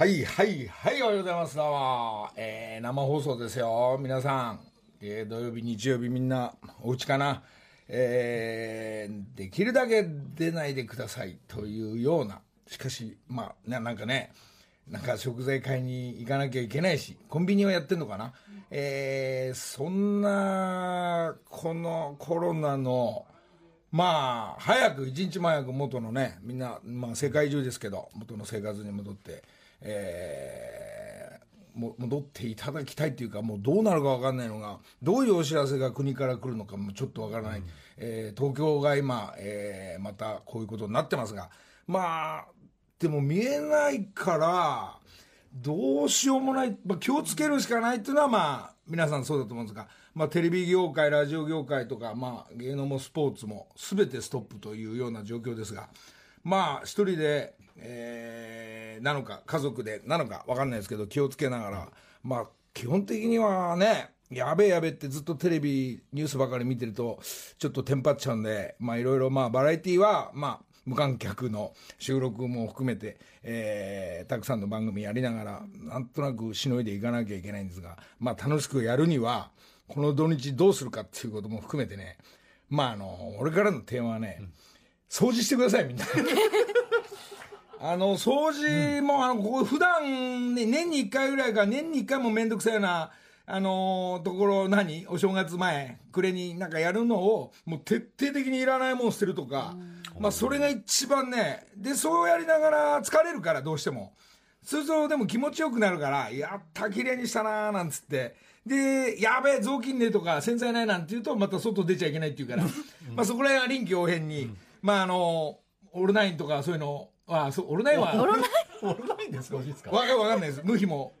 はいはいはいおはようございます。どうも、えー、生放送ですよ。皆さん、えー、土曜日日曜日みんなお家かな？えー、できるだけ出ないでください。というような。しかしまあななんかね。なんか食材買いに行かなきゃいけないしコンビニはやってんのかな、えー、そんなこのコロナのまあ早く一日も早く元のねみんな、まあ、世界中ですけど元の生活に戻ってえー、戻っていただきたいというかもうどうなるか分かんないのがどういうお知らせが国から来るのかもちょっと分からない、うん、えー、東京が今、えー、またこういうことになってますが。まあでも見えないからどうしようもない、まあ、気をつけるしかないっていうのはまあ皆さんそうだと思うんですが、まあ、テレビ業界ラジオ業界とか、まあ、芸能もスポーツも全てストップというような状況ですが。まあ一人でえー、なのか、家族でなのか分かんないですけど、気をつけながら、まあ、基本的にはね、やべえやべえってずっとテレビ、ニュースばかり見てると、ちょっとテンパっちゃうんで、まあいろいろ、まあバラエティーは、まあ、無観客の収録も含めて、えー、たくさんの番組やりながら、なんとなくしのいでいかなきゃいけないんですが、まあ楽しくやるには、この土日どうするかっていうことも含めてね、まああの、俺からのテーマはね、うん、掃除してくださいみんな。あの、掃除も、あの、ここ普段、ね、年に1回ぐらいか、年に1回もめんどくさいような、あのー、ところ何？お正月前、暮れになんかやるのを、もう徹底的にいらないもん捨てるとか、まあそれが一番ね、で、そうやりながら疲れるから、どうしても。そうするとでも気持ちよくなるから、やった綺麗にしたなーなんつって。で、やべえ、雑巾ねとか洗剤ないなんて言うと、また外出ちゃいけないって言うから、まあそこら辺は臨機応変に、まああのー、オールナインとかそういうのああそうオルナインはオルナインオルナインですか？美味しいですか？わかわかんないです。無比も。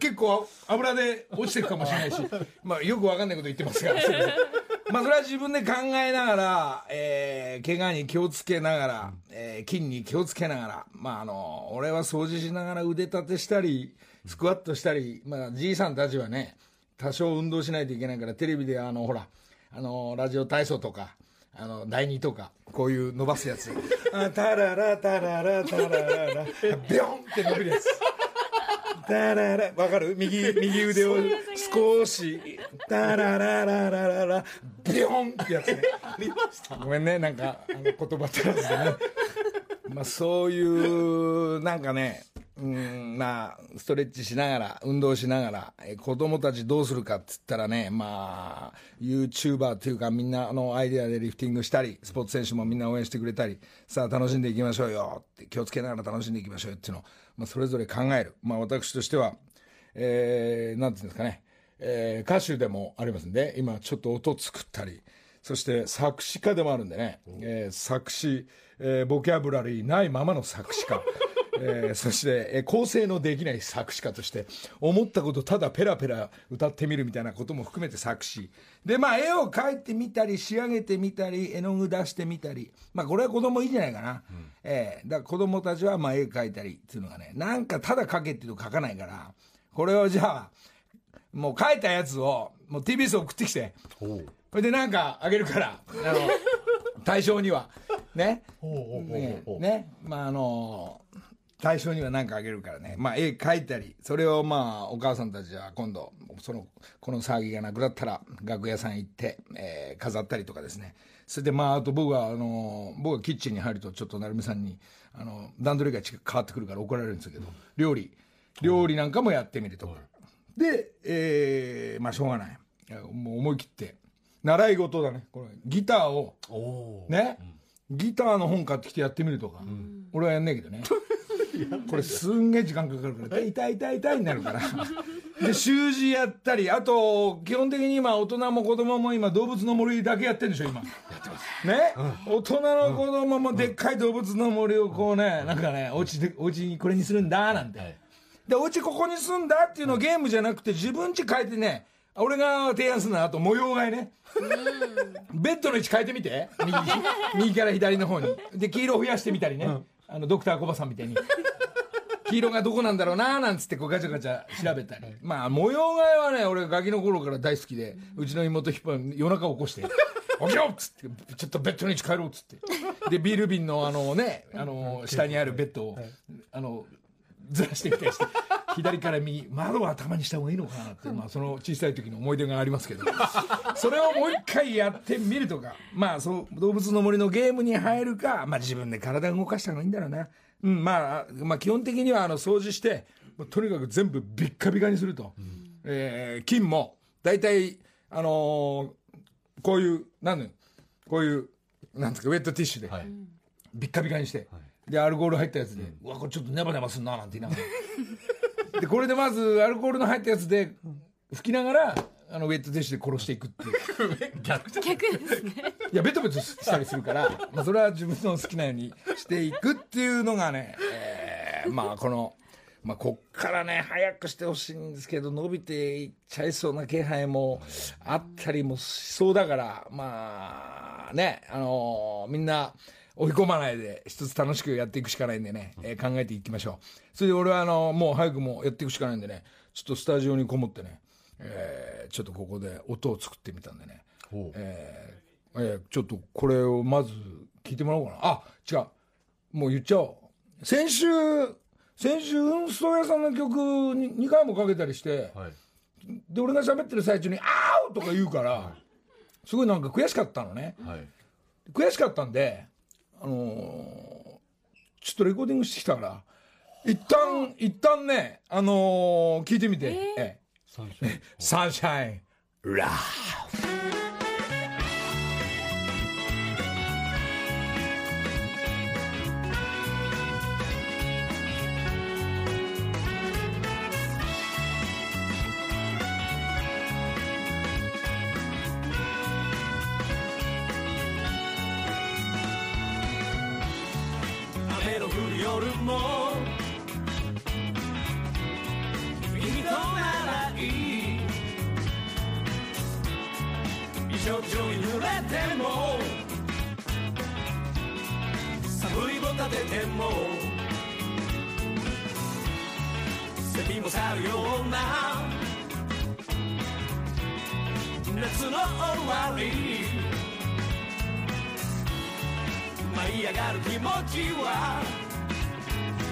結構油で落ちてるかもしれないし。まあよくわかんないこと言ってますが。まあそれは自分で考えながら、えー、怪我に気をつけながら、えー、筋に気をつけながらまああの俺は掃除しながら腕立てしたりスクワットしたり、まあじいさんたちはね多少運動しないといけないからテレビであのほらあのラジオ体操とかあの第2とかこういう伸ばすやつ。あタララタララタララ。ラビョンって伸びるやつ。タララ。わかる？右右腕を少しタララララララ。ビョンってやつね。ごめんね。なんかあの言葉足らずでね。まあそういうなんかねうんまあ、ストレッチしながら、運動しながら、え子供たちどうするかっつったらね、まあ、YouTuber というかみんなのアイデアでリフティングしたり、スポーツ選手もみんな応援してくれたり、さあ楽しんでいきましょうよって、気をつけながら楽しんでいきましょうよっていうのを、まあ、それぞれ考える。まあ私としては、えー、なんていうんですかね、えー、歌手でもありますんで、今ちょっと音作ったり、そして作詞家でもあるんでね、えー、作詞、えー、ボキャブラリーないままの作詞家。えー、そして、えー、構成のできない作詞家として思ったことただペラペラ歌ってみるみたいなことも含めて作詞。でまあ絵を描いてみたり仕上げてみたり絵の具出してみたり。まあこれは子供いいんじゃないかな、うん、えー、だから子供たちはまあ絵描いたりっていうのがねなんかただ描けっていうと描かないから。これをじゃあもう描いたやつをもう TBS 送ってきて。これでなんかあげるから。あの 対象には。ね。ね。ね。まああの対象には何かあげるからね、まあ、絵描いたりそれをまあお母さんたちは今度そのこの騒ぎがなくなったら楽屋さん行って、えー、飾ったりとかですね。それでまああと僕はあの僕がキッチンに入るとちょっと成美さんにあの段取りが変わってくるから怒られるんですけど料理料理なんかもやってみるとか、で、えー、まあしょうがない。もう思い切って。習い事だね。これギターを。ね、ギターの本買ってきてやってみるとか、うん、俺はやんないけどね これすんげえ時間かかるから痛い痛い痛いになるから。で習字やったりあと基本的に今大人も子供も今動物の森だけやってるんでしょ今。やってます。ね、うん、大人の子供もでっかい動物の森をこうね、なんかねお家でお家にこれにするんだなんて、はい、でお家ここに住んだっていうのをゲームじゃなくて自分家変えてね俺が提案するのはあと模様替えね。ベッドの位置変えてみて。右右から左の方に。で黄色増やしてみたりね、うんあのドクターコバさんみたいに 黄色がどこなんだろうななんつってこうガチャガチャ調べたり、まあ模様替えはね俺ガキの頃から大好きでうちの妹引っ張夜中起こして「起きろ!」っつって「ちょっとベッドに位置帰ろう」っつってでビール瓶のあのねあの下にあるベッドをあのずらしてきたりして 左から右窓はたまにした方がいいのかなって、まあ、その小さい時の思い出がありますけど。それをもう一回やってみるとかまあそう動物の森のゲームに入るか、まあ、自分で体動かした方がいいんだろうな、うんまあ、まあ基本的にはあの掃除してとにかく全部ビッカビカにすると、えー菌も大体あのーこういうなんだこういうなんですかウェットティッシュで、はい。ビッカビカにして、でアルコール入ったやつで、うわこれちょっとネバネバすんななんて言いながら。でこれでまずアルコールの入ったやつで拭きながらあのウェットティッシュで殺していくっていう。逆じゃ逆ですね。いやベトベトしたりするから、まあ、それは自分の好きなようにしていくっていうのがね、えーまあこの。まあ、こっからね早くしてほしいんですけど伸びていっちゃいそうな気配もあったりもしそうだからまあねあのーみんな追い込まないで一つ楽しくやっていくしかないんでね、えー考えていきましょう。それで俺はあのもう早くもうやっていくしかないんでね。ちょっとスタジオにこもってね、えーちょっとここで音を作ってみたんでね。えーえーちょっとこれをまず聞いてもらおうかな。あ違う。もう言っちゃおう。先週先週運送屋さんの曲に2回もかけたりしてはい。で俺が喋ってる最中に「あーお!」とか言うからすごいなんか悔しかったのね。はい。悔しかったんであのーちょっとレコーディングしてきたから一旦一旦ねあのー聞いてみて、ええサンシャイン。サンシャイン。ラ雨もセミも去るような夏の終わり舞い上がる気持ちは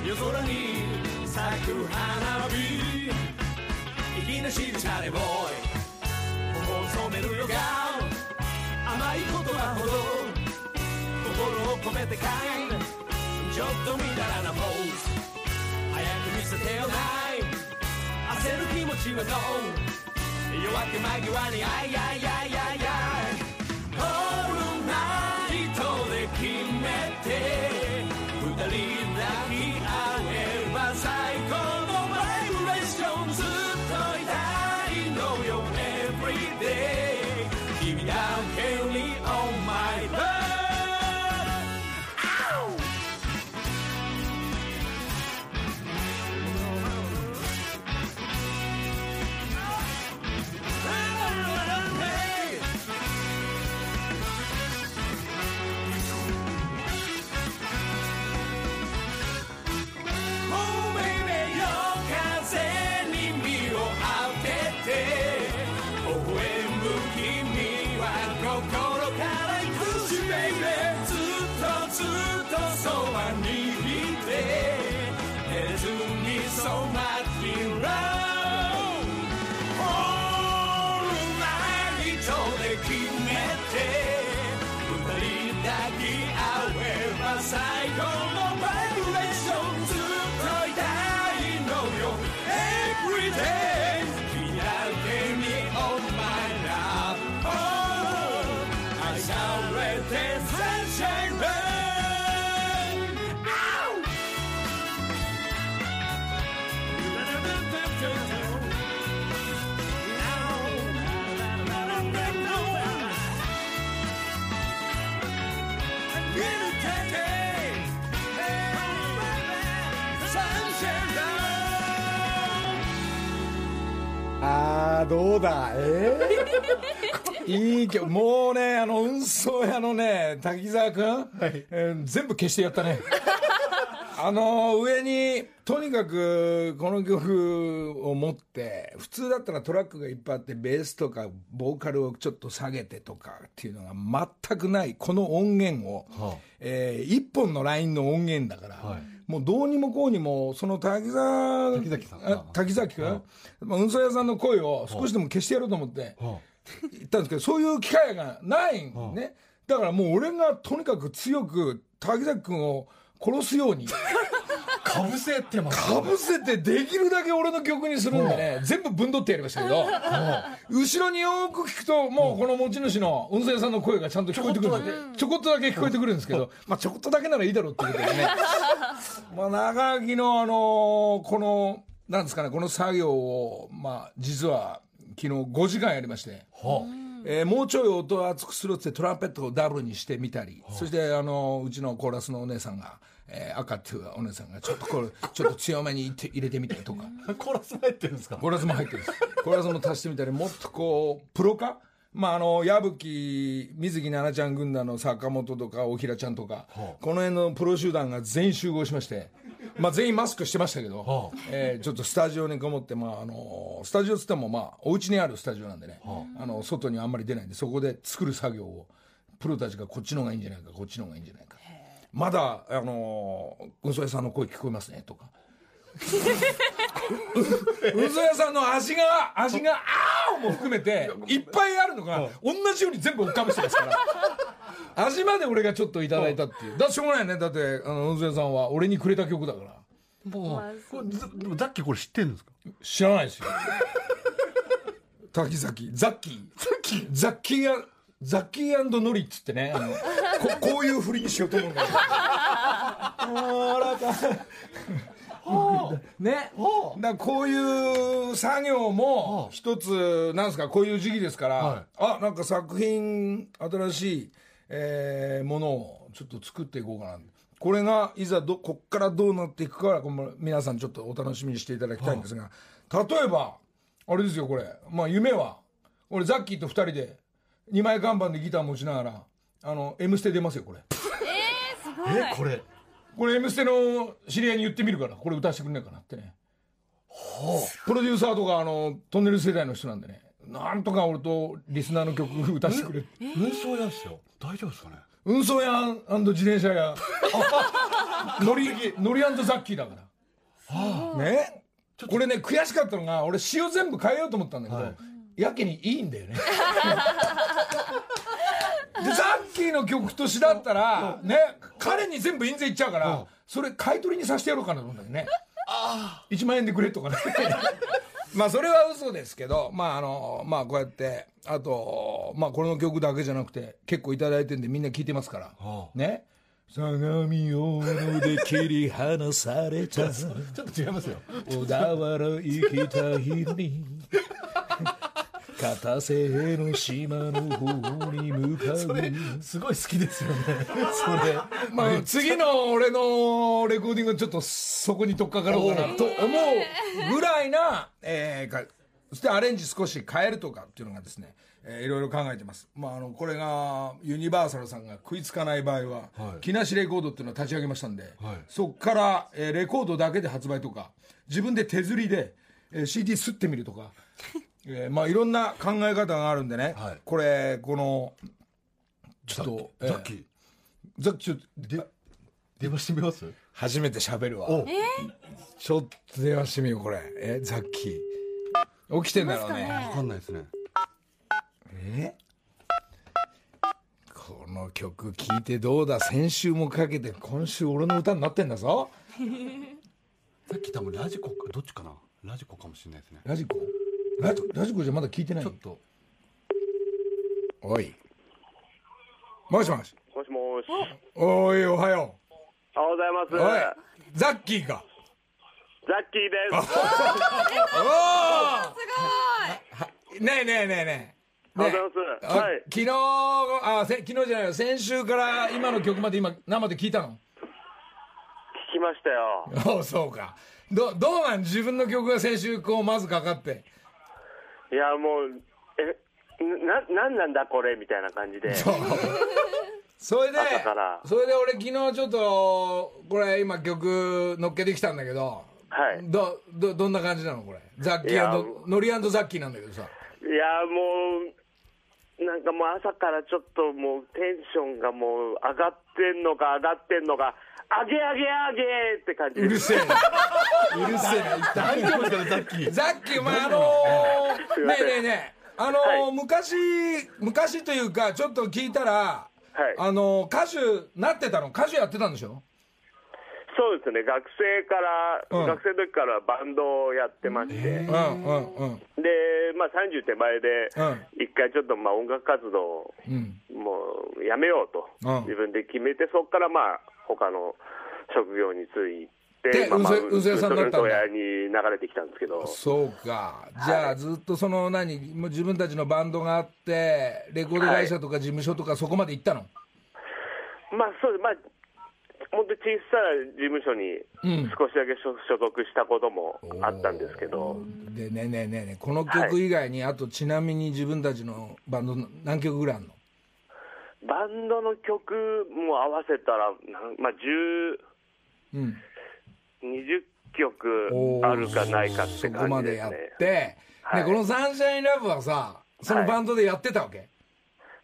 夜空に咲く花火。息なしるチャレボーイ頬を染めるよが甘い言葉ほど心を込めて書いちょっとみだらなポーズ早く見せてよない焦る気持ちはどう夜明け間際にあいやいやいやいやどうだ？え？ー、いい曲もうねあの運送屋のね滝沢君、えー全部消してやったね。あの上にとにかくこの曲を持って普通だったらトラックがいっぱいあってベースとかボーカルをちょっと下げてとかっていうのが全くないこの音源を、はあ。えー一本のラインの音源だから、はいもうどうにもこうにもその滝沢滝崎さん。あ滝崎君、まあ運送屋さんの声を少しでも消してやろうと思って、は言ったんですけどそういう機会がないんね、だからもう俺がとにかく強く滝崎君を殺すように。あ、かぶせてますかぶせてできるだけ俺の曲にするんでね。全部ぶんどってやりましたけど。後ろによく聞くともうこの持ち主の運送屋さんの声がちゃんと聞こえてくるんですちょこっとだけ聞こえてくるんですけどまあちょこっとだけならいいだろうってことでね。まあ長木のあのこのなんですかねこの作業をまあ実は昨日5時間やりまして。はえーもうちょい音を厚くするってトランペットをダブルにしてみたり、そしてあのうちのコーラスのお姉さんが、えー赤っていうお姉さんがちょっとこれ ちょっと強めに入れて入れてみてとか。あ、コーラスも入ってるんですか？コーラスも入ってるんです。コーラスも足してみたりもっとこうプロ化まああの矢吹水木奈々ちゃん軍団の坂本とか大平ちゃんとか、はあ。この辺のプロ集団が全員集合しまして、まあ、全員マスクしてましたけど、はあ。えーちょっとスタジオにこもって、まあ、あのスタジオっつっても、まあ、お家にあるスタジオなんでね、あの外にあんまり出ないんでそこで作る作業をプロたちがこっちの方がいいんじゃないかこっちの方がいいんじゃないかまだあの運送屋さんの声聞こえますねとか。運送屋さんの味が味があーも含めていっぱいあるのが同じように全部追っかぶしてますから。味まで俺がちょっといただいたっていう。だしょうがないね。だってあの運送屋さんは俺にくれた曲だから。もう、これざでもザッキーこれ知ってるんですか？知らないですよ。滝崎ザッキー。ザッキー。やザッキーノリっつってねあのここういうふりにしようと思うんだけどあらかね。だこういう作業も一つなんですかこういう時期ですから、はい。あなんか作品新しい、えーものをちょっと作っていこうかな。これがいざどこっからどうなっていくか皆さんちょっとお楽しみにしていただきたいんですが、例えばあれですよこれ。まあ夢は。俺ザッキーと二人で二枚看板でギター持ちながら「あの M ステ」出ますよこれ。え、これ。これ「M ステ」の知り合いに言ってみるからこれ歌わせてくんないかなってね。プロデューサーとかあのトンネル世代の人なんでね。なんとか俺とリスナーの曲歌わせてくれ運送屋ですよ。大丈夫ですかね？運送屋自転車屋。ノリノリザッキーだから。ね。これね悔しかったのが俺詩を全部変えようと思ったんだけど、はい。やけにいいんだよね。で ザッキーの曲と詩だったらね彼に全部印税いっちゃうからそれ買い取りにさせてやろうかなと思うんだよね。1万円でくれとかね。まあそれは嘘ですけどまああのまあこうやってあとまあこの曲だけじゃなくて結構いただいてんでみんな聞いてますから、はね。相模大野で切り離された。ちょっと違いますよ。小田原行きたいに片瀬の島の方に向かう。それ、すごい好きですよね。それ。まあ、次の俺のレコーディングはちょっとそこに取っかかろうかなと思う。ぐらいな、えーかそしてアレンジ少し変えるとかっていうのがですね、えーいろいろ考えてます、まあ、あのこれがユニバーサルさんが食いつかない場合は、はい。木梨レコードっていうのを立ち上げましたんで、はい。そこから、えーレコードだけで発売とか自分で手刷りで、えー CD 吸ってみるとか、えーまあ、いろんな考え方があるんでね、はい。これこのちょっとザッキー。ザッキー。ちょっとで、電話してみます？初めて喋るわ。お。ちょっと電話してみようこれ。えザッキー。起きてんだろうね。わかんないですね。え？この曲聴いてどうだ？先週もかけて今週俺の歌になってんだぞ。さっき多分ラジコか、どっちかな？ラジコかもしれないですね。ラジコ？ラジラジコじゃまだ聞いてないちょっと。おいもしもしもしもし。おいおはよおはようございます。うおいザッキーかザッキーです。おおすごいねえねえねえねえおはようございます。あはい。昨日あせ昨日じゃないよ先週から今の曲まで今生で聞いたの？聞きましたよ。おうそうかどどうなん？自分の曲が先週こうまずかかっていや、もう、え、な、なんなんだこれみたいな感じで。そう。それで朝から。それで俺昨日ちょっとこれ今曲乗っけてきたんだけどはい。どどどんな感じなのこれ？ザッキーノリザッキーなんだけどさ。いやもうなんかもう朝からちょっともうテンションがもう上がってんのか上がってんのか上げ上げ上げって感じ。うるせえな。うるせえな。大丈夫ですかねザッキー。ザッキーお前あのー、ねえねえねえあのーはい。昔昔というかちょっと聞いたら、はい。あのー歌手なってたの？歌手やってたんでしょ？そうですね。学生から、うん。学生の時からバンドをやってまして、うんうんうん。で、まあ、30手前でうん。一回ちょっとまあ音楽活動をうん。もうやめようとうん。自分で決めてそこからまあ他の職業に就いでて、まあまあ運勢運勢さんになったんだ。運送屋に流れてきたんですけど。そうか。じゃあずっとその何もう自分たちのバンドがあってレコード会社とか事務所とかそこまで行ったの、まあそうまあ本当に小さな事務所にうん。少しだけ所所属したこともあったんですけど、でねえねえねえねえこの曲以外に、あとちなみに自分たちのバンド何曲ぐらいあるの？バンドの曲も合わせたら、まあ、10、うん。20曲あるかないかってそこ感までやっじですね。て、はい。でこの「サンシャインラブはさそのバンドでやってたわけ、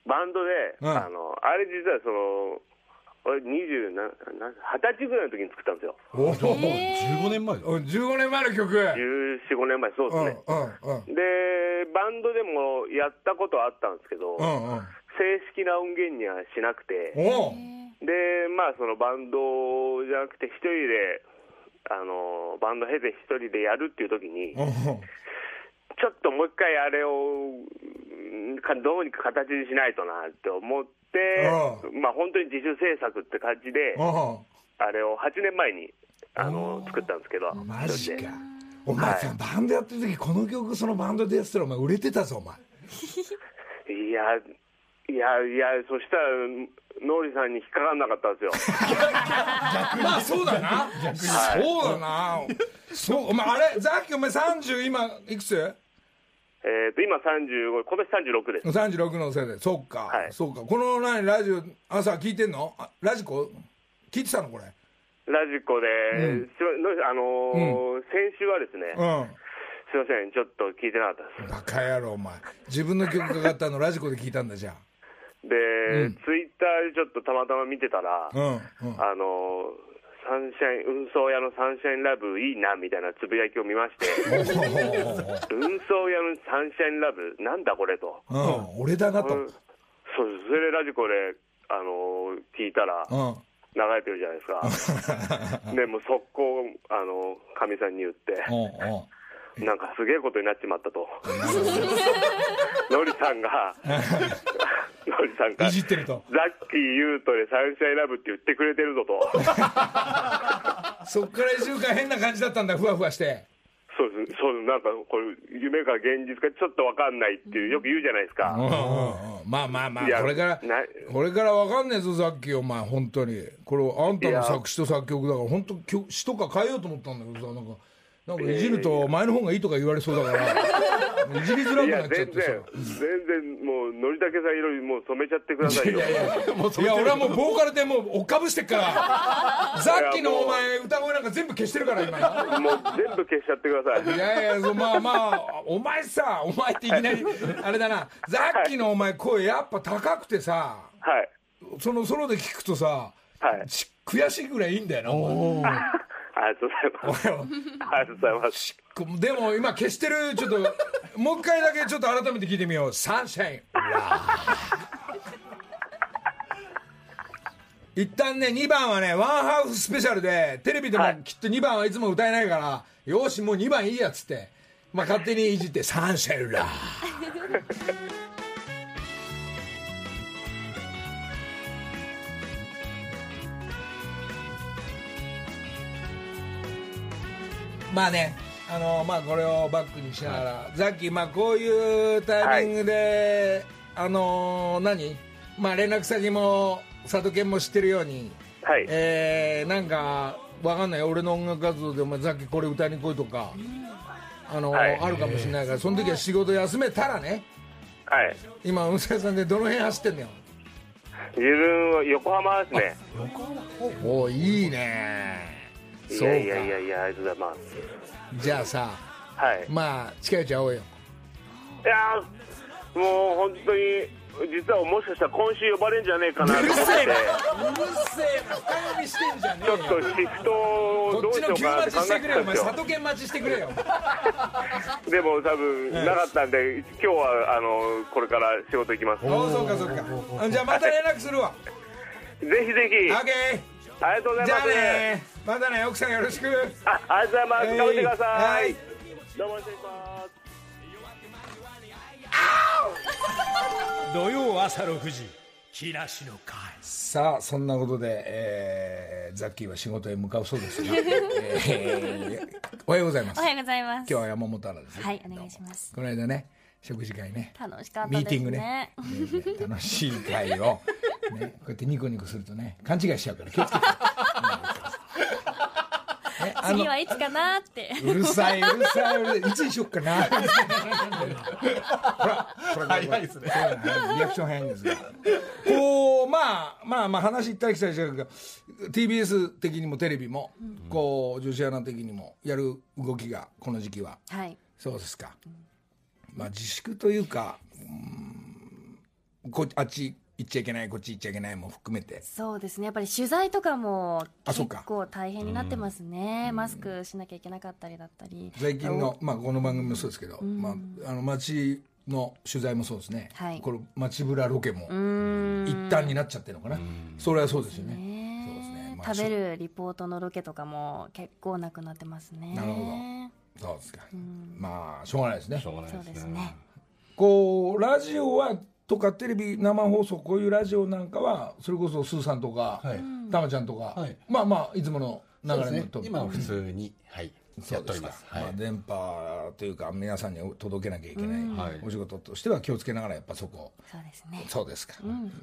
バンドで、うん。あのあれ実はその、俺20な、な20歳ぐらいの時に作ったんですよ。おお15年前だ。15年前の曲。14、5年前、そううんですね。うんうんで、バンドでもやったことはあったんですけど、うんうん。正式な音源にはしなくて、で、まあ、そのバンドじゃなくて、一人で、あのバンド経て一人でやるっていう時に、ちょっともう一回あれをどうにか形にしないとなって思って、まあ本当に自主制作って感じで、あれを8年前にあの作ったんですけど、マジか。お前さ、バンドやってる時この曲そのバンドでやってたらお前売れてたぞお前。いや、いや、いや、そしたら、ノーリさんに引っかかんなかったんですよ。まあそうだな。そうだな。そうお前あれザッキーお前30今いくつ？えっと、今35、今年36です。36のせいで。そっか、はい。そうか。この何ラジオ朝聞いてんの？あラジコ？聞いてたのこれ？ラジコで、うん。あのー先週はですね、うん。すいません、ちょっと聞いてなかったです。バカ野郎お前。自分の曲かかったのラジコで聞いたんだじゃで、うん。ツイッターでちょっとたまたま見てたら、あうんうん。あのーサンシャイン、運送屋のサンシャインラブいいなみたいなつぶやきを見まして、運送屋のサンシャインラブ、なんだこれと。うん俺だなとうんそうそれでラジコで、あのー聞いたら、うん流れてるじゃないですか。で、もう速攻、あのかみさんに言って、なんかすげえことになっちまったと。のり さんが、のりさんが、いじってると。ザッキーユートでサンシャインラブって言ってくれてるぞと。そっから1週間変な感じだったんだふわふわして。そうです、そうです。なんかこれ、夢か現実かちょっとわかんないっていう、よく言うじゃないですか。うんうんうん。まあまあまあこれからなこれからわかんねえぞさっきお前本当に。これあんたの作詞と作曲だから本当曲詞とか変えようと思ったんだけどさなんかなんかいじると前の方がいいとか言われそうだから いじりづらくなっちゃって全然さ、全然もう、のりたけさん色にもう染めちゃってくださいよ。いやいやいや俺はもうボーカルでもう追っかぶしてっからさっきのお前歌声なんか全部消してるから今もう全部消しちゃってください。いやいやまあまあお前さお前っていきなり あれだなさっきのお前声やっぱ高くてさはい。そのソロで聞くとさはい。ち悔しいぐらいいいんだよなお前 ありがとうございます。ありがとうございます。でも今消してるちょっともう一回だけちょっと改めて聞いてみよう「サンシャイン」一旦ね2番はねワンハーフスペシャルでテレビでもきっと2番はいつも歌えないから、よしもう2番いいやっつって、まあ、勝手にいじって「サンシャインラまあねあのまあこれをバックにしながら、ザッキーまあこういうタイミングで、あの何？まあ連絡先も佐渡県も知ってるようにはい。えー、なんかわかんない。俺の音楽活動でお前さっきこれ歌いに来いとかあの、はい。あるかもしれないからその時は仕事休めたらねはい。今運勢さんでどの辺走ってんのよ？自分は横浜ですね。おいいねいやいやいやいやありがとうございます。じゃあさはい。まあ近いうち会おうよ。いやーもう本当に実はもしかしたら今週呼ばれるんじゃねえかなと思って。うるせえな。深読みしてんじゃねちょっとシフトをこっちの急どうしようかなっ待ちしてくれて考えてたんですよ。よお前里犬待ちしてくれよ。でも多分なかったんで今日はあのこれから仕事行きます。ぜおおそうかそうか。あじゃあまた連絡するわ。ひぜひ。オッケありがとうございます。ーじゃあねまたね奥さんよろしく。あありがとうございます。頑張ってください、はい。どうも失礼します。土曜朝6時木梨の会。さあそんなことで、えーザッキーは仕事へ向かうそうですが、えーおはようございます。おはようございます。今日は山本アナですね。はい、お願いします。この間ね食事会ね。楽しかったですね。ミーティングね。ね楽しい会を、ね、こうやってニコニコするとね勘違いしちゃうから気をつけて、ね、あ次はいつかなって。うるさいうるさいうるさいいつにしよっかな。ほらほら早いですね。リアクション早いんですがこうまあまあまあ話行ったり来たりしてるけど TBS 的にもテレビも、こう女子アナ的にもやる動きがこの時期は。はい。そうですか、まあ自粛というかうんこあっち行っちゃいけないこっち行っちゃいけないも含めて。そうですね。やっぱり取材とかも結構大変になってますね。マスクしなきゃいけなかったり。だったり。最近の、まあ、この番組もそうですけど、まあ、あの街の取材もそうですね、はい。これ街ブラロケも。一旦になっちゃってるのかな、それはそうですよね。ね。そうですね。まあ食べるリポートのロケとかも結構なくなってますね。なるほそうですか、まあしょうがないですね。しょうがないそうですすね。こうラジオはとかテレビ生放送こういうラジオなんかはそれこそスーさんとか、はい。たまちゃんとか、はい。まあまあいつもの流れのと今は普通に、はい、やっておりますはい。まあ、電波というか皆さんに届けなきゃいけない、はい。お仕事としては気をつけながらやっぱそこそうですね。そうですか、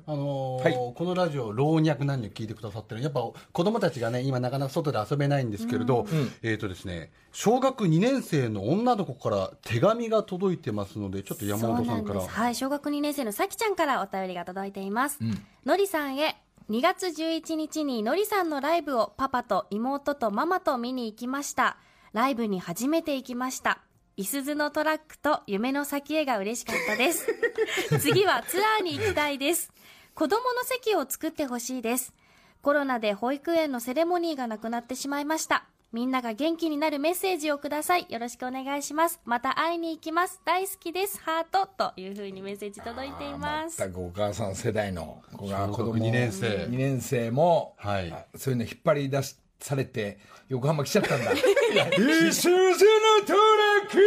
あのーはい。このラジオ老若男女聞いてくださってるやっぱ子供たちがね今なかなか外で遊べないんですけれど、えっ、とですね小学2年生の女の子から手紙が届いてますのでちょっと山本さんから。そうなんです。はい、小学2年生のさきちゃんからお便りが届いています。のりさんへ、2月11日にのりさんのライブをパパと妹とママと見に行きました。ライブに初めて行きました。いすずのトラックと夢の先へが嬉しかったです。次はツアーに行きたいです。子供の席を作ってほしいです。コロナで保育園のセレモニーがなくなってしまいました。みんなが元気になるメッセージをください。よろしくお願いします。また会いに行きます。大好きです。ハート。というふうにメッセージ届いています。全くお母さん世代の子が子供二年生2年生も、はいあそういうの引っ張り出しされて横浜来ちゃったんだ「いすずのトラック」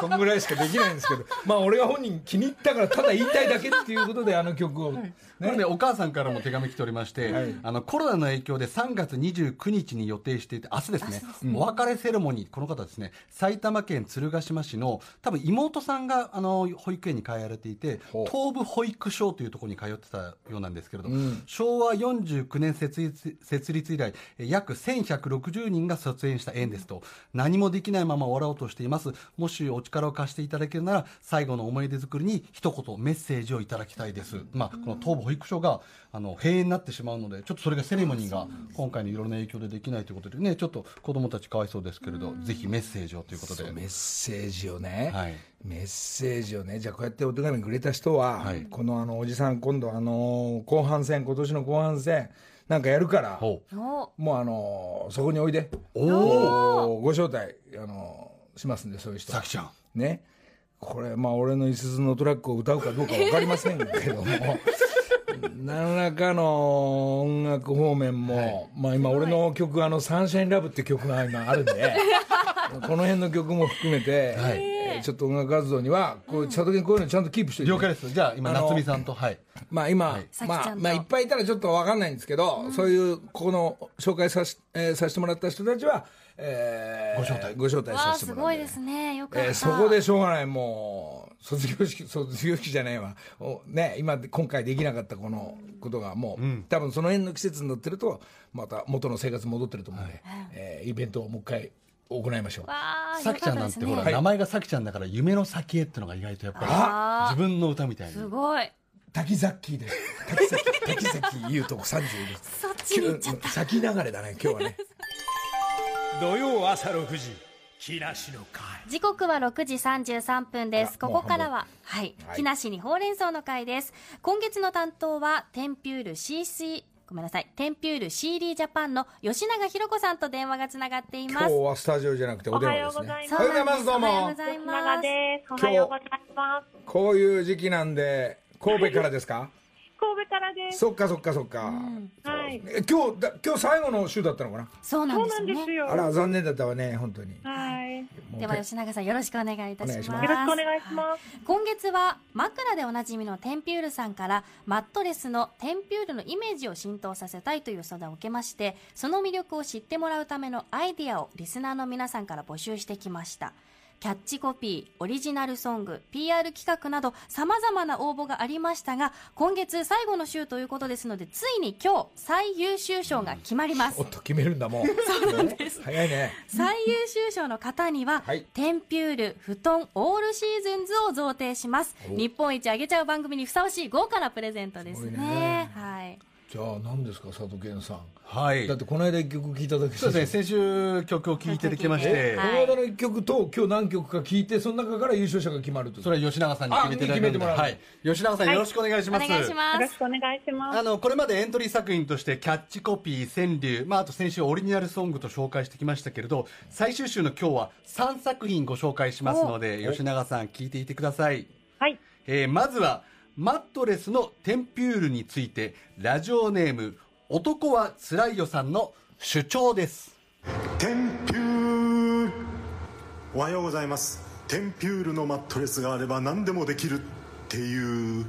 こんぐらいしかできないんですけど。まあ俺が本人気に入ったからただ言いたいだけっていうことであの曲をねこれね、お母さんからも手紙来ておりまして、はい。あのコロナの影響で3月29日に予定していて明日ですね。お別れセレモニーこの方ですね。埼玉県鶴ヶ島市の多分妹さんがあの保育園に通われていて東部保育所というところに通ってたようなんですけれど、昭和49年設立設立以来え約1160人が卒園した園ですと。何もできないまま終わろうとしています。もしお力を貸していただけるなら最後の思い出作りに一言メッセージをいただきたいです、まあ、この東部保育所があの閉園になってしまうのでちょっとそれがセレモニーが今回のいろんな影響でできないということでねちょっと子供たちかわいそうですけれどぜひメッセージをということで。メッセージをね、はい。メッセージをね。じゃあこうやってお手紙くれた人は、はい。ここのあのおじさん今度あの後半戦今年の後半戦なんかやるからもうあのそこにおいで。おおご招待あのしますんでそういう人。さきちゃん。ね。これまあ俺のいすゞのトラックを歌うかどうか分かりませんけども 何らかの音楽方面も、まあ今俺の曲あの「サンシャインラブ」って曲が今あるんで この辺の曲も含めて、はい。えーちょっと音楽活動にはこう佐藤君こういうのちゃんとキープして。了解です。じゃあ今夏美さんとはい。まあ今、さきちゃんと。まあまあいっぱいいたらちょっと分かんないんですけど、そういうここの紹介さし、えーさせてもらった人たちは、えーご招待。ご招待わさあすごいせてもらって。ですね。よかった。えーそこでしょうがない。もう卒業式卒業式じゃないわ。おね今今回できなかったこのことがもう、多分その辺の季節になってるとまた元の生活戻ってると思うんで、えーイベントをもう一回行いましょう。さきちゃんなんてほら、はい。名前がさきちゃんだから夢の先へってのが意外とやっぱり自分の歌みたいに。すごい。滝ザッキーです。滝崎滝崎優斗子30です。そっちに行っちゃった。先流れだね今日はね。土曜朝6時木梨の会時刻は6時33分です。あここからは、はい、はい木梨にほうれん草の会です。今月の担当は、テンピュール CC、ごめんなさい、テンピュール CD ジャパンの吉永ひろ子さんと電話がつながっています。今日はスタジオじゃなくてお電話ですねおはようございますそうなんですどうもおはようござい長ます。です。おはようございます。こういう時期なんで神戸からですか？神戸からです。そっかそっかそっか、はい。え今日だ今日最後の週だったのかな？そうなんですよね。よ。あら残念だったわね本当にはい。では吉永さんよろしくお願いいたしますよろしくお願いします。今月は枕でおなじみのテンピュールさんからマットレスのテンピュールのイメージを浸透させたいという相談を受けましてその魅力を知ってもらうためのアイディアをリスナーの皆さんから募集してきましたキャッチコピー、オリジナルソング、PR 企画など様々な応募がありましたが今月最後の週ということですのでついに今日最優秀賞が決まります。おっと決めるんだもう。そうなんです。早いね。最優秀賞の方には、はい。テンピュール布団オールシーズンズを贈呈します。日本一あげちゃう番組にふさわしい豪華なプレゼントですね。ね。はいじゃあ何ですか佐藤健さん。はい。だってこの間一曲聴いただけそうですね先週曲を聴いていただきまして、はい。この間の一曲と今日何曲か聴いてその中から優勝者が決まると。それは吉永さんに決めていただいてもらうはい、吉永さんよろしくお願いしおます、願いしまよろしす。くお願いします。あのこれまでエントリー作品としてキャッチコピー川柳、まあ、あと先週オリジナルソングと紹介してきましたけれど最終週の今日は3作品ご紹介しますので吉永さん聞いていてください、はい。えーまずはマットレスのテンピュールについてラジオネーム男はつらいよさんの主張です。テンピュール。おはようございます。テンピュールのマットレスがあれば何でもできるっていう。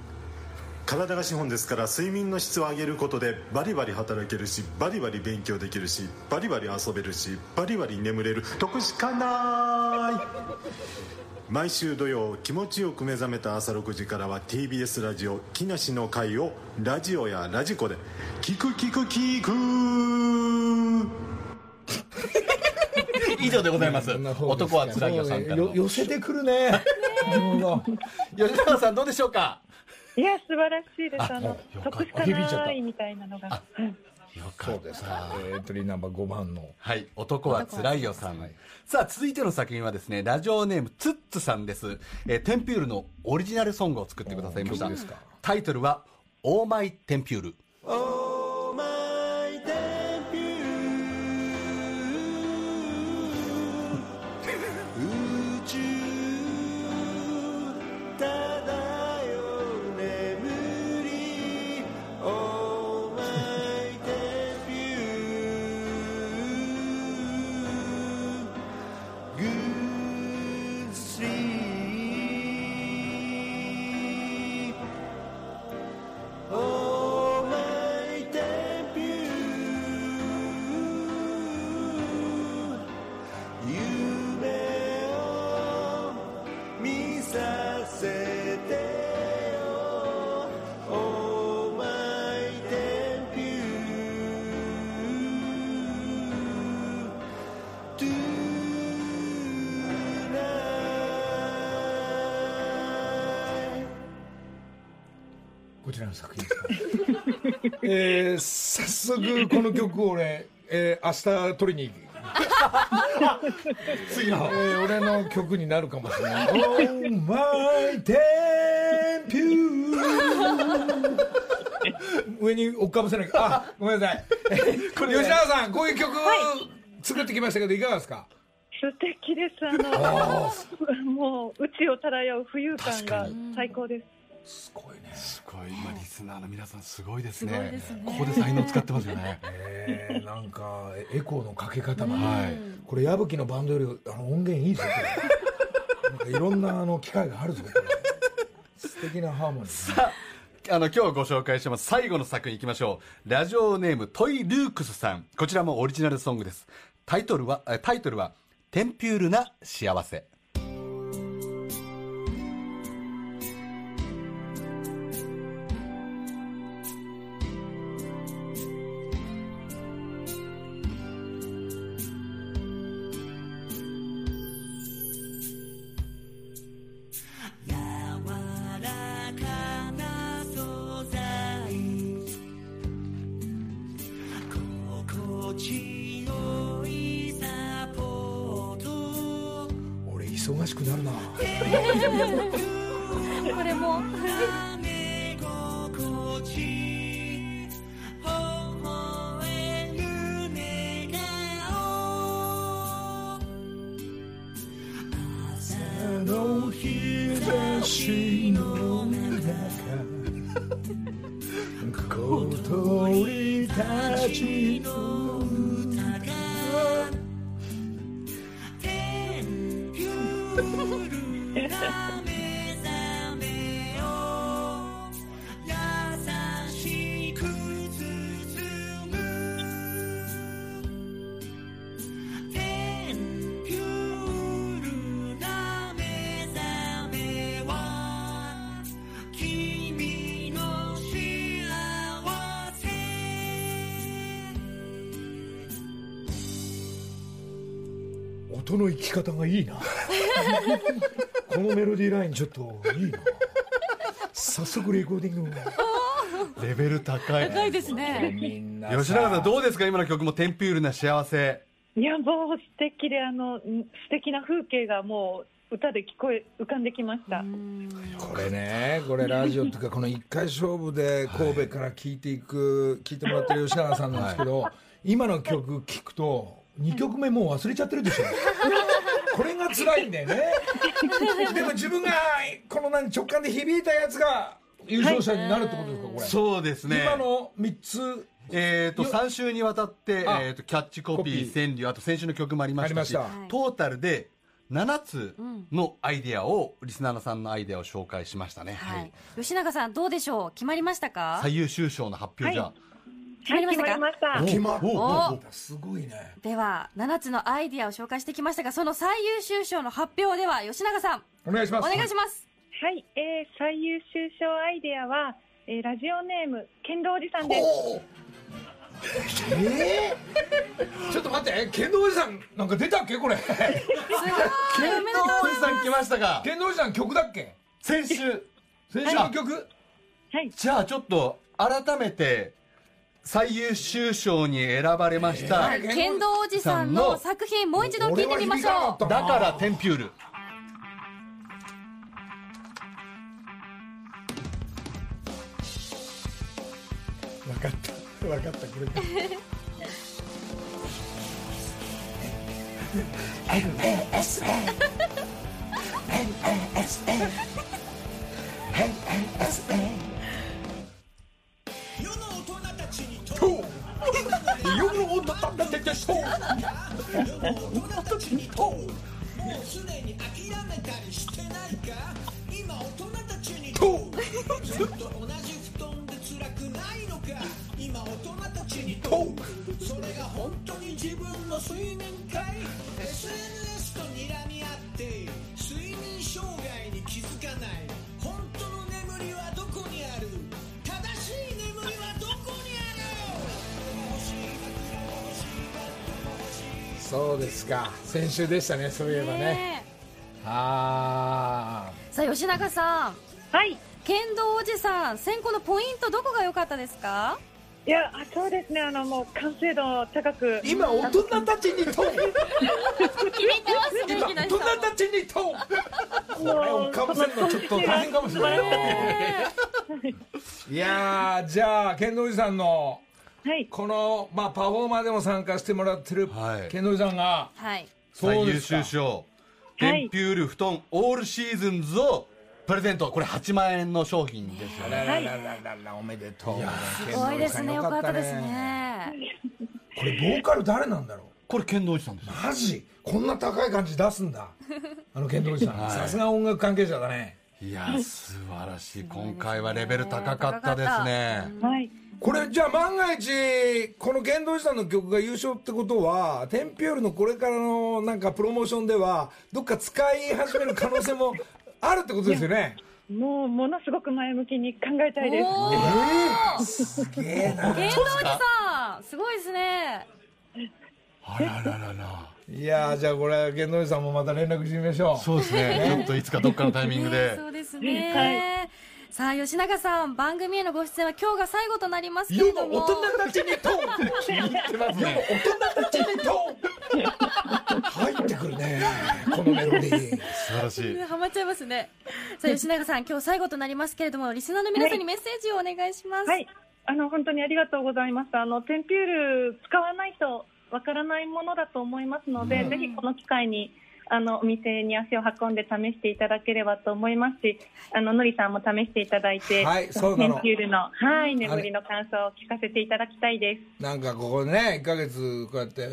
体が資本ですから睡眠の質を上げることでバリバリ働けるしバリバリ勉強できるしバリバリ遊べるしバリバリ眠れる。得しかない。毎週土曜気持ちよく目覚めた朝6時からは TBS ラジオ「木梨の会」をラジオやラジコで「聞く聞く聞く 」以上でございます。男はつらいよさんからのよ寄せてくるね。吉永さんどうでしょうか？いや、素晴らしいです。あのよかっ、た。得しか響いちゃったないみたいなのが。うんよかそうですかエントリーナンバー5番のはい、男はつらいよさん。さあ、続いての作品はですね、ラジオネームツッツさんです。えーテンピュールのオリジナルソングを作ってくださいました。タイトルは、オーマイテンピュール。えー、早速この曲を俺、えー、明日取りに行く。次の、えー、俺の曲になるかもしれない「Oh my tempune」上に追っかぶせなきゃ。あごめんなさい。これ吉永さんこういう曲作ってきましたけどいかがですか？素敵です。あの、もう、宇宙を漂う浮遊感が最高です。すごいねすごい、まあ、リスナーの皆さんすごいですね。ここで才能使ってますよね。えー、なんかエコーのかけ方まで、はいこれ矢吹のバンドよりあの音源いいぞこれ なんかいろんなあの機会があるぞこれ素敵なハーモニーさあ、あの、今日ご紹介します。最後の作品いきましょう。ラジオネーム、トイ・ルークスさん。こちらもオリジナルソングです。タイトルは、えタイトルは、テンピュールな幸せ。日音の生き方がいいな。このメロディーラインちょっといいな。早速レコーディングレベル高い高いですね。吉永さんどうですか？今の曲もテンピュールな幸せ。いやもう素敵であのん素敵な風景がもう歌で聞こえ浮かんできました。これねこれラジオっていうかこの1回勝負で神戸から聴いていく聴いてもらってる吉永さんなんですけど、今の曲聴くと2曲目もう忘れちゃってるでしょ。これが辛いんだよね。でも自分がこの何直感で響いたやつが優勝者になるってことですかこれ。そうですね。今の3つ。えー、とよ3週にわたって、えとキャッチコピーー。川柳あと先週の曲もありましたしトータルで7つのアイデアを、リスナーさんのアイデアを紹介しましたね、はい。吉永さんどうでしょう？決まりましたか？最優秀賞の発表じゃ、決まりました。か、はい、決まりました。決まっおおすごいね。では7つのアイディアを紹介してきましたがその最優秀賞の発表では吉永さん。おお願いします。願いします。はい、えー、最優秀賞アイデアは、えー、ラジオネーム剣道おじさんです。えー、ちょっと待って。剣道おじさんなんか出たっけ？これ。ケントおじさん来ましたか剣道おじさん曲だっけ先週。先週の曲？はい、じゃあちょっと改めて最優秀賞に選ばれました、はい。剣道おじさんの作品もう一度聞いてみましょう。だからテンピュール。分かった。分かった。これだ世 夜の音だっててそう大人たちにともうすでに諦めたりしてないか今大人たちにと。ずっと同じ布団で辛くないのか今大人たちにとそれが本当に自分の睡眠かい SNS そうですか。先週でしたねそういえばね。ねあさあ吉永さん。はい、剣道おじさん選考のポイントどこが良かったですか？いや、あそうですね、あのもう完成度高く。ー。今大人たちにと気に入ってますね今大人たちにとこれをかぶせるのちょっと大変かもしれない。いやーじゃあ剣道おじさんのはい、この、まあ、パフォーマーでも参加してもらってるはい。剣道おじさんがはい。そう最優ですか。秀賞。はい。テンピュール布団オールシーズンズをプレゼント。これ8万円の商品ですよね。あららららららおめでとう。すごいですね。よかったですね。これボーカル誰なんだろう？これ剣道おじさんです。よマジ？こんな高い感じ出すんだ。あの剣道おじさん。はい。さすが音楽関係者だね。いや素晴らしい。今回はレベル高かったですね。はい、これじゃあ万が一この剣道おじさんの曲が優勝ってことはテンピュールのこれからのなんかプロモーションではどっか使い始める可能性もあるってことですよね？もうものすごく前向きに考えたいです。おえーー、すげえな。剣道おじさんすごいですね。あらららら。いやーじゃあこれ剣道おじさんもまた連絡してみましょう。そうですね。ちょっといつかどっかのタイミングねでそうですね、さあ吉永さん番組へのご出演は今日が最後となりますけれ世のども大人たちにと 世の大人たちにと入ってくるね こののメロディー素晴らしいハマっちゃいますね。さあ、吉永さん、今日最後となりますけれども、リスナーの皆さんにメッセージをお願いします。はい、あの本当にありがとうございます。あのテンピュール使わないとわからないものだと思いますので、ぜひこの機会にあのお店に足を運んで試していただければと思いますし、あののりさんも試していただいて、はいそうなの。テンピュールのはい眠りの感想を聞かせていただきたいです。なんかここね1ヶ月こうやって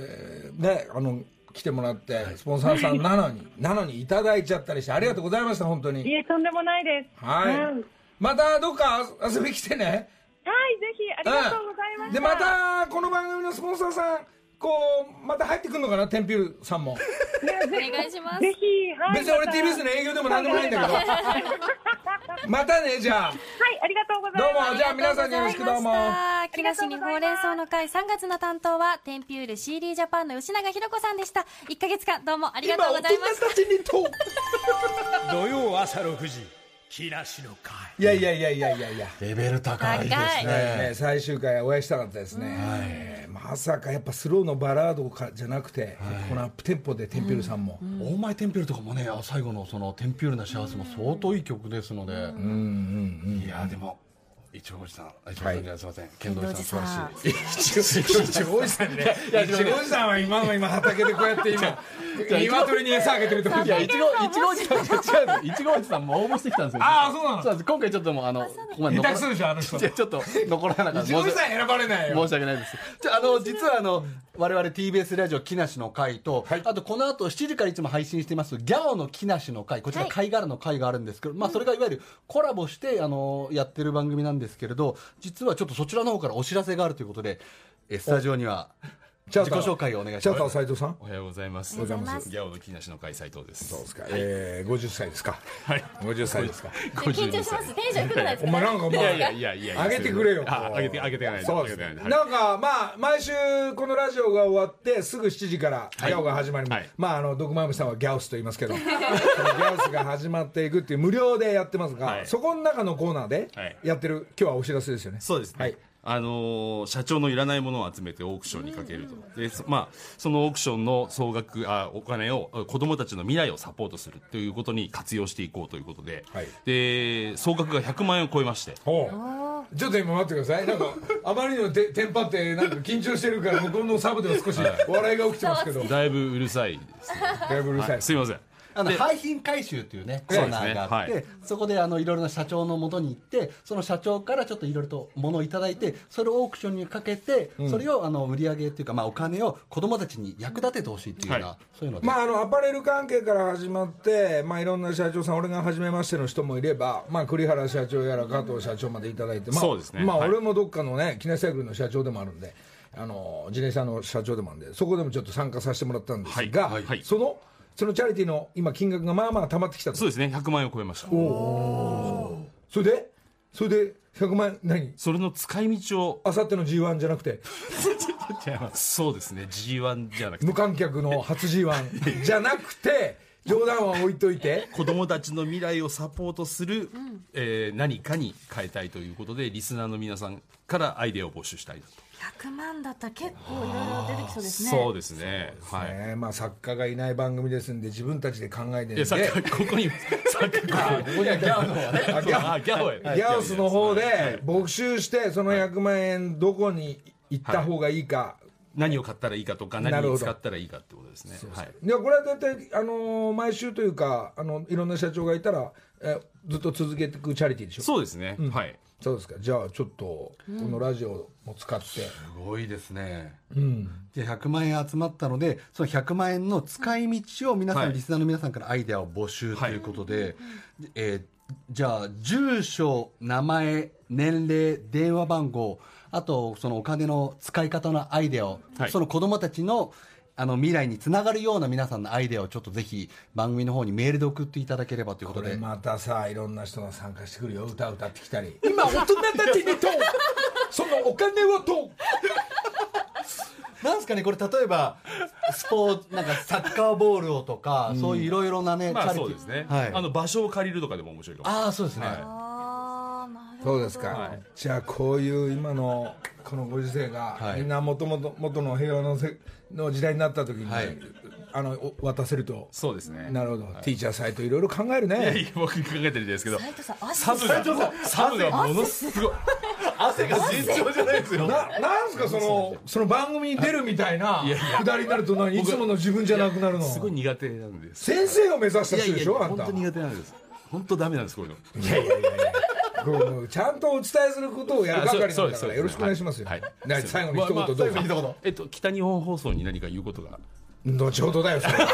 ねあの来てもらってスポンサーさんなのに なのにいただいちゃったりしてありがとうございました本当に。いえとんでもないです。はい。はい、はいまたどっか遊び来てね。ぜひありがとうございました。うん。でまたこの番組のスポンサーさんこうまた入ってくるのかなテンピュールさんも。お願いします。ぜひ、はい、別に俺 TBS の営業でも何でもないんだけど またねじゃあ。はい、ありがとうございます。どうもじゃあ皆さんによろしくどうも。木梨にほうれん草の会3月の担当は、テンピュール CD ジャパンの吉永ひろ子さんでした。1ヶ月間どうもありがとうございました。たちにと。土曜朝6時木梨の会いやいやいやいやいや。いやレベル高いですね。ね、最終回お会いしたかったですね、まさかやっぱスローのバラードかじゃなくて、このアップテンポでテンピュールさんも、オーマイテンピュールとかもね最後のそのテンピュールな幸せも相当いい曲ですので、いやでも一応おじさん一応おじさんすいません剣道さん素晴らしい一応おじさんね一応おじさんは今の今畑でこうやって今鶏に餌あげてるとこいや、いちご、いちごおじさん、違うんです。いちごおじさんも応募してきたんですよ。ああそうなのそうなんです。今回ちょっともう、あの、ここまで残下手くそでしょあの人ちょっと残らなかった。一応おじさん選ばれないよ申し訳ないです。じゃあ、あの、実はあの、我々 TBS ラジオ木梨の会と、あとこの後7時からいつも配信しています、ギャオの木梨の会、こちら貝殻の会があるんですけど、まあそれがいわゆるコラボして、あの、やってる番組なんですですけれど、実はちょっとそちらの方からお知らせがあるということで、スタジオには、自己紹介をお願いしチャーターます。斉藤さん？おはようございます。おはようございますギャオの木梨の会斉藤です。そうですか、えー、50歳ですか？はい50歳ですか？緊張します。テンション低くないですかお前なんかまあいやいやいやいや。上げてくれよあ、上げて、上げてない。そうです上げてなんかまあ毎週このラジオが終わってすぐ7時からギャオが始まります、はいまああの毒まむさんはギャオスと言いますけどギャオスが始まっていくっていう無料でやってますが、はいそこの中のコーナーではいやってる今日はお知らせですよねそうですね。はいあのー社長のいらないものを集めてオークションにかけると。で、そまあ、そのオークションの総額、あ、お金を、あ子供たちの未来をサポートするということに活用していこうということで、はい。で、総額が100万円を超えまして、ちょっと今待ってください。なんか あまりにもてテンパってなんか緊張してるから向こうのサブでも少し笑いが起きてますけど。だいぶうるさいですね。だいぶうるさい、はい。すいません。あので廃品回収というねコーナーがあって、そうでそこであのいろいろな社長のもとに行ってその社長からちょっといろいろと物をいただいてそれをオークションにかけて、それをあの売り上げっていうか、まあ、お金を子供たちに役立ててほしいっていうような、はい。そういうので、まあ、あのアパレル関係から始まって、まあ、いろんな社長さん、俺が初めましての人もいれば、まあ、栗原社長やら加藤社長までいただいて、まあ、そうですね。まあ、はい。俺もどっかのね、記念サイクルの社長でもあるんで、あの自転車の社長でもあるんで、そこでもちょっと参加させてもらったんですが、はい。はい。そのそのチャリティーの今、金額がまあまあ溜まってきたと。そうですね、100万円を超えました。それで、それで？100万円、何？それの使い道を、あさっての g 1じゃなくて、そうですね、G1 じゃなくて。無、観客の初 g 1じゃなくて、冗談は置いといて。子供たちの未来をサポートする、えー何かに変えたいということでリスナーの皆さんからアイデアを募集したいなと、100万だったら結構いろいろ出てきそうですね。そうですね。はい。ねまあ、作家がいない番組ですんで自分たちで考えてるんでここに作家がここに。はギャオの方ねあギャオギャオへギャオスの方で募集してその100万円どこに行った方がい。いか、何を買ったらいいかとか何なるほど。に使ったらいいかってことですね。はい。いやこれは大体、あのー毎週というかあのいろんな社長がいたら、えずっと続けていくチャリティーでしょ。そうですね、はいそうですか。じゃあちょっとこのラジオも使って、すごいですね、で100万円集まったのでその100万円の使い道を皆さん、はいリスナーの皆さんからアイデアを募集ということで、えーじゃあ住所名前年齢電話番号あとそのお金の使い方のアイデアを、はい。その子供たちのあの未来につながるような皆さんのアイデアをちょっとぜひ番組の方にメールで送っていただければということで。これまたさいろんな人が参加してくるよ。歌歌ってきたり。今大人たちにとそのお金をと なんですかねこれ例えばスポーツなんかサッカーボールをとか、そういういろいろなね、まあそうですね、はい、あの場所を借りるとかでも面白いかもああそうですね、はい。あーなるほどそうですか、はい。じゃあこういう今のこのご時世が、はい。みんなもともと元の平和のせの時代になった時に、はい。あのお渡せると。そうですね。なるほど、ティーチャーサイトいろいろ考えるいやいねや僕考えてるんですけど斉藤さん汗。サブがサブがものすごい汗が尋常じゃないですよ。ななんすかそのその番組に出るみたいなくだりになると何いつもの自分じゃなくなるの。すごい苦手なんです。先生を目指したいや人いや本でしょあんた。当苦手なんです。本当ダメなんですこういうの。いやいやいやいやちゃんとお伝えすることをやる係なんだからよろしくお願いしますよ、はい。ね最後に一言どうぞ、まあまあえっと北日本放送に何か言うことが？後ほどだよそれ。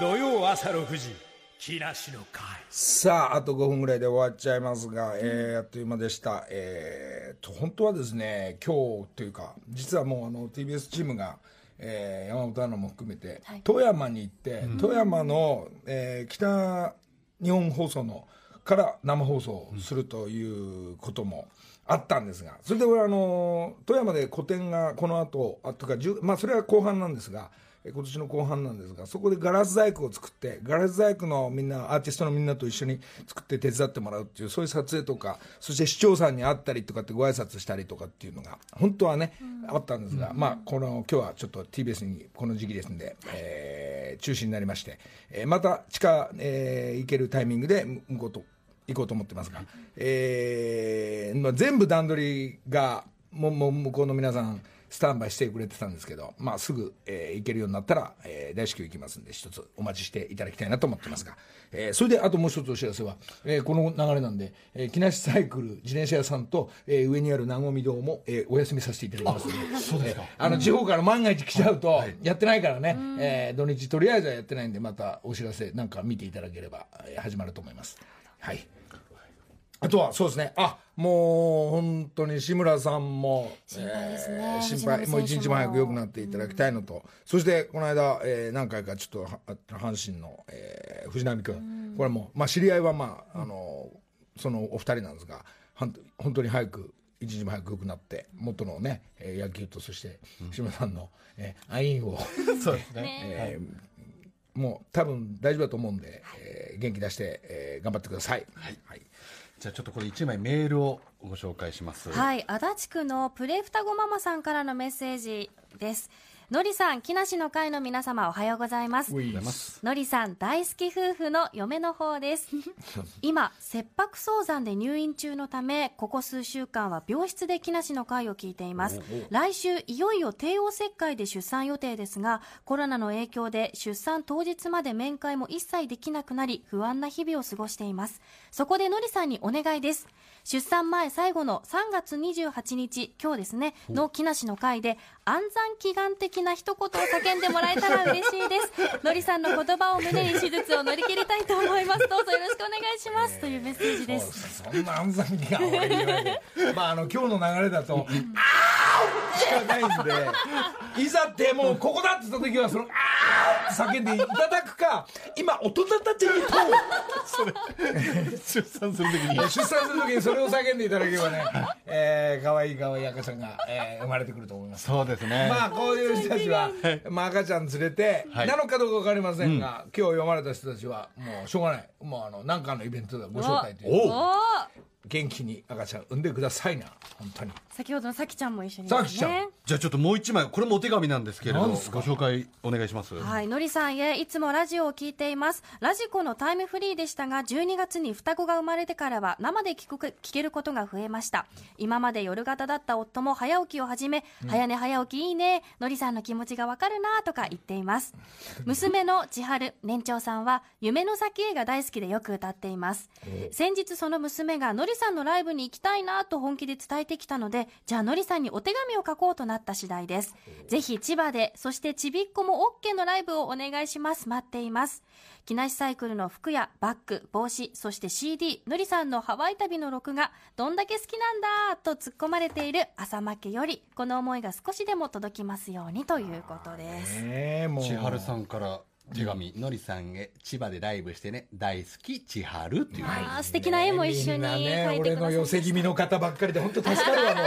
土曜朝6時木梨の会。さああと5分ぐらいで終わっちゃいますが、えーあっという間でした。えーと本当はですね今日というか実はもうあの TBS チームが、えー山本アナも含めて、はい。富山に行って、富山の、えー北日本放送のから生放送をするということもあったんですがそれで俺あの富山で個展がこの後あとか10まあそれは後半なんですがえ今年の後半なんですがそこでガラス細工を作ってガラス細工のみんなアーティストのみんなと一緒に作って手伝ってもらうっていうそういう撮影とかそして市長さんに会ったりとかってご挨拶したりとかっていうのが本当はね、あったんですが、まあこの今日はちょっと TBS にこの時期ですんで、えー中止になりまして、えーまた地下、えー行けるタイミングで向こうと行こうと思ってますが、えーまあ、全部段取りがもも向こうの皆さんスタンバイしてくれてたんですけど、まあ、すぐ、えー行けるようになったら、えー大至急行きますんで一つお待ちしていただきたいなと思ってますが、えーそれであともう一つお知らせは、えーこの流れなんで、えー木梨サイクル自転車屋さんと、えー上にあるなごみ堂も、えーお休みさせていただきますので。そうですか、あの地方から万が一来ちゃうと、やってないからね、えー土日とりあえずはやってないんでまたお知らせなんか見ていただければ、えー始まると思います。はい。あとはそうですね、あもう本当に志村さんも心配ですね。えー心配、もう一日も早く良くなっていただきたいのと、そしてこの間、えー何回かちょっとは阪神の、えー藤波君、これも、まあ、知り合いは、まああのそのお二人なんですが、本当に早く、一日も早く良くなって、元のね、えー野球と、そして志村さんの、えー、愛飲を。そうですね。えーもう多分大丈夫だと思うんで、えー元気出して、えー頑張ってください。はい、じゃあちょっとこれ1枚メールをご紹介しますはい、足立区のプレ双子ママさんからのメッセージです。のりさん、木梨の会の皆様おはようございます。のりさん大好き夫婦の嫁の方です。今切迫早産で入院中のためここ数週間は病室で木梨の会を聞いています。来週いよいよ帝王切開で出産予定ですがコロナの影響で出産当日まで面会も一切できなくなり不安な日々を過ごしています。そこでのりさんにお願いです。出産前最後の3月28日今日ですねの木梨の会で安産祈願的な一言を叫んでもらえたら嬉しいです。のりさんの言葉を胸に手術を乗り切りたいと思います。どうぞよろしくお願いします。というメッセージです。そんな暗算気が俺に言われて まああの今日の流れだと「あー!」しかないんで。いざってもうここだって言った時はその「あー!」叫んでいただくか今大人たちにと出産するときに。出産する時にそれを叫んでいただければね、えー、かわいいかわいい赤ちゃんが、えー生まれてくると思います。そうですね。まあこういう人たちは、まあ、赤ちゃん連れて、はい。なのかどうか分かりませんが、今日読まれた人たちはもうしょうがない。もうあの何かのイベントでご招待という。おお元気に赤ちゃん産んでくださいな本当に先ほどのさきちゃんも一緒にさきちゃんねじゃあちょっともう1枚これもお手紙なんですけれどご紹介お願いしますはい、のりさんへいつもラジオを聞いています。ラジコのタイムフリーでしたが、12月に双子が生まれてからは生で聞く聞けることが増えました。今まで夜型だった夫も早起きを始め、早寝早起きいいね、のりさんの気持ちがわかるなとか言っています。娘の千春、年長さんは夢の先へが大好きでよく歌っています。先日その娘がのりさんのライブに行きたいなと本気で伝えてきたので、じゃあのりさんにお手紙を書こうとなった次第です。ぜひ千葉で、そしてちびっこも OK のライブをお願いします。待っています。木梨サイクルの服やバッグ、帽子、そして CD、のりさんのハワイ旅の録画、どんだけ好きなんだと突っ込まれている朝負けより、この思いが少しでも届きますようにということです。ええもう千春さんから手紙のりさんへ千葉でライブしてね大好き千春っていう。あー素敵な絵も一緒にみんな描ね俺いてくださいの寄せ気味の方ばっかりで本当助かるわもう。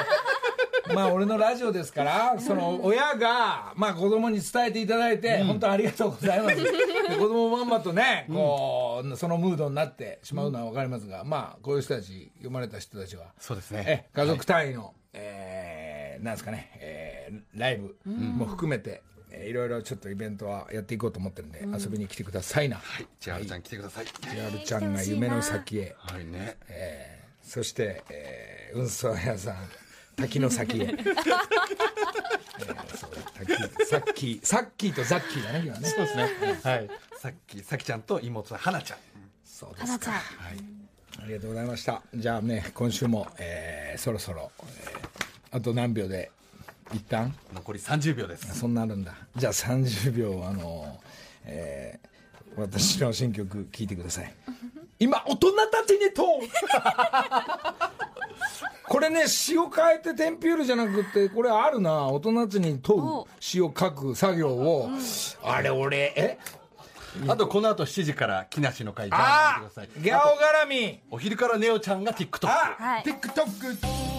まあ俺のラジオですからその親がまあ子供に伝えていただいて、本当ありがとうございます。で子供もまんまとねこう、そのムードになってしまうのは分かりますが、まあこういう人たち読まれた人たちは。そうですね。え家族単位の、えーなんですかね、えーライブも含めて、えーいろいろちょっとイベントはやっていこうと思ってるんで、遊びに来てくださいな。はい。千春ちゃん来てください。千春ちゃんが夢の先へ。はいね。そして、えー、運送屋さん、滝の先へ。えーそう滝さっき、さっきとザッキーだね、今ね。そうですね。はい。さっき、さきちゃんと妹の花ちゃん。そうです花ちゃんありがとうございました。じゃあね、今週も、えーそろそろ、えーあと何秒で、一旦残り30秒です。そんなあるんだ。じゃあ30秒、あの、えー私の新曲聴いてください。今、大人たちにと これね、詩を変えてテンピュールじゃなくて、これあるな。大人たちに問う詩を書く作業を、あれ俺、え？あとこの後7時から木梨の会あ見てください。ギャオ絡みお昼からネオちゃんが TikTok。あ、はい TikTok